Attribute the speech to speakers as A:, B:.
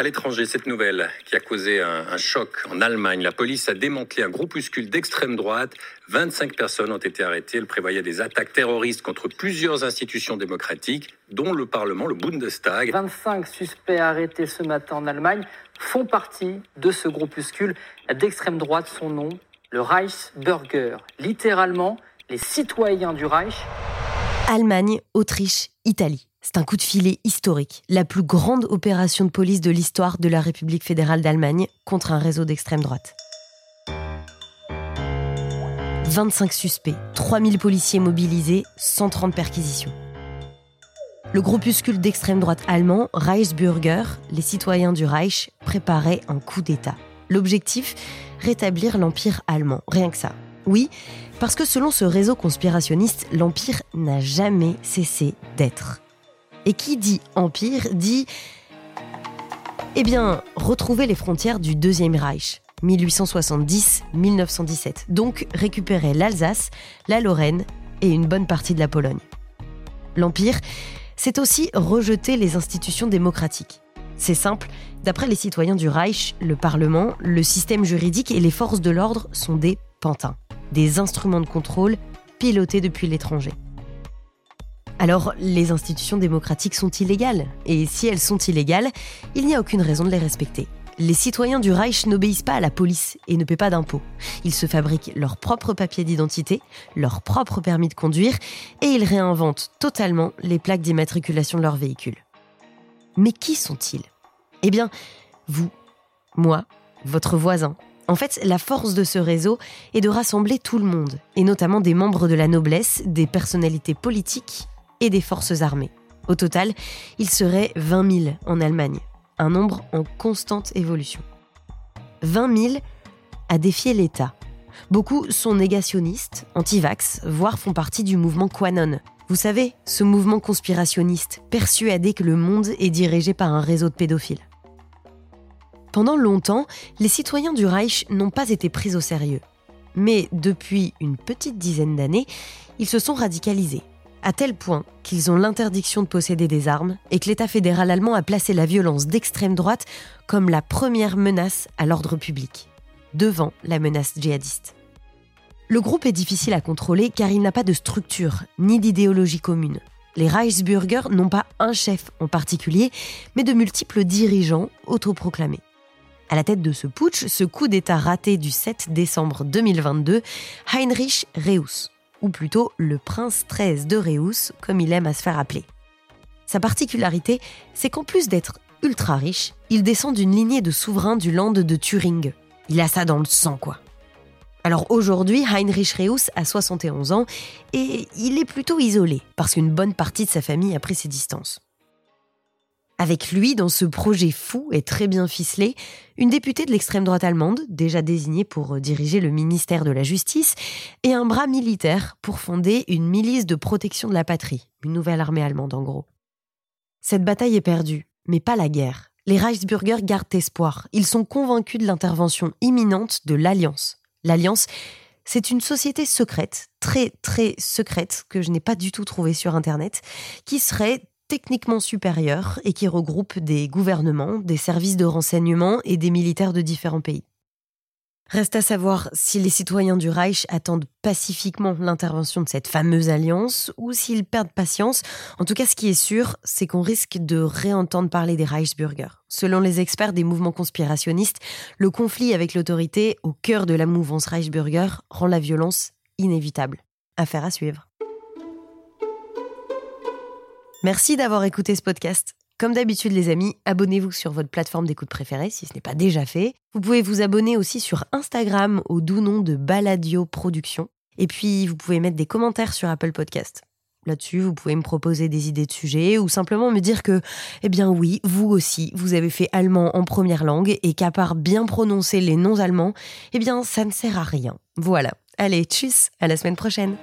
A: À l'étranger, cette nouvelle qui a causé un, un, choc en Allemagne. La police a démantelé un groupuscule d'extrême droite. 25 personnes ont été arrêtées. Elle prévoyait des attaques terroristes contre plusieurs institutions démocratiques, dont le Parlement, le Bundestag.
B: 25 suspects arrêtés ce matin en Allemagne font partie de ce groupuscule d'extrême droite. Son nom, le Reichsbürger. Littéralement, les citoyens du Reich.
C: Allemagne, Autriche, Italie. C'est un coup de filet historique, la plus grande opération de police de l'histoire de la République fédérale d'Allemagne contre un réseau d'extrême droite. 25 suspects, 3000 policiers mobilisés, 130 perquisitions. Le groupuscule d'extrême droite allemand, Reichsbürger, les citoyens du Reich, préparait un coup d'État. L'objectif Rétablir l'Empire allemand, rien que ça. Oui, parce que selon ce réseau conspirationniste, l'Empire n'a jamais cessé d'être. Et qui dit empire dit eh bien, retrouver les frontières du Deuxième Reich, 1870-1917. Donc récupérer l'Alsace, la Lorraine et une bonne partie de la Pologne. L'Empire, c'est aussi rejeter les institutions démocratiques. C'est simple, d'après les citoyens du Reich, le Parlement, le système juridique et les forces de l'ordre sont des pantins, des instruments de contrôle pilotés depuis l'étranger. Alors, les institutions démocratiques sont illégales. Et si elles sont illégales, il n'y a aucune raison de les respecter. Les citoyens du Reich n'obéissent pas à la police et ne paient pas d'impôts. Ils se fabriquent leurs propres papiers d'identité, leur propre permis de conduire, et ils réinventent totalement les plaques d'immatriculation de leurs véhicules. Mais qui sont-ils? Eh bien, vous, moi, votre voisin. En fait, la force de ce réseau est de rassembler tout le monde, et notamment des membres de la noblesse, des personnalités politiques et des forces armées. Au total, il serait 20 000 en Allemagne, un nombre en constante évolution. 20 000 à défier l'État. Beaucoup sont négationnistes, anti-vax, voire font partie du mouvement Quanon. Vous savez, ce mouvement conspirationniste, persuadé que le monde est dirigé par un réseau de pédophiles. Pendant longtemps, les citoyens du Reich n'ont pas été pris au sérieux. Mais depuis une petite dizaine d'années, ils se sont radicalisés à tel point qu'ils ont l'interdiction de posséder des armes et que l'État fédéral allemand a placé la violence d'extrême droite comme la première menace à l'ordre public, devant la menace djihadiste. Le groupe est difficile à contrôler car il n'a pas de structure ni d'idéologie commune. Les Reichsbürger n'ont pas un chef en particulier, mais de multiples dirigeants autoproclamés. À la tête de ce putsch, ce coup d'État raté du 7 décembre 2022, Heinrich Reuss, ou plutôt le prince 13 de Reus, comme il aime à se faire appeler. Sa particularité, c'est qu'en plus d'être ultra riche, il descend d'une lignée de souverains du land de Turing. Il a ça dans le sang, quoi. Alors aujourd'hui, Heinrich Reus a 71 ans et il est plutôt isolé parce qu'une bonne partie de sa famille a pris ses distances. Avec lui, dans ce projet fou et très bien ficelé, une députée de l'extrême droite allemande, déjà désignée pour euh, diriger le ministère de la Justice, et un bras militaire pour fonder une milice de protection de la patrie, une nouvelle armée allemande en gros. Cette bataille est perdue, mais pas la guerre. Les Reichsbürger gardent espoir. Ils sont convaincus de l'intervention imminente de l'Alliance. L'Alliance, c'est une société secrète, très très secrète, que je n'ai pas du tout trouvée sur Internet, qui serait techniquement supérieur et qui regroupe des gouvernements, des services de renseignement et des militaires de différents pays. Reste à savoir si les citoyens du Reich attendent pacifiquement l'intervention de cette fameuse alliance ou s'ils perdent patience. En tout cas, ce qui est sûr, c'est qu'on risque de réentendre parler des Reichsbürger. Selon les experts des mouvements conspirationnistes, le conflit avec l'autorité au cœur de la mouvance Reichsbürger rend la violence inévitable. Affaire à suivre. Merci d'avoir écouté ce podcast. Comme d'habitude les amis, abonnez-vous sur votre plateforme d'écoute préférée si ce n'est pas déjà fait. Vous pouvez vous abonner aussi sur Instagram au doux nom de Baladio Productions. Et puis vous pouvez mettre des commentaires sur Apple Podcast. Là-dessus, vous pouvez me proposer des idées de sujets ou simplement me dire que, eh bien oui, vous aussi, vous avez fait allemand en première langue et qu'à part bien prononcer les noms allemands, eh bien ça ne sert à rien. Voilà. Allez, tchuss, à la semaine prochaine.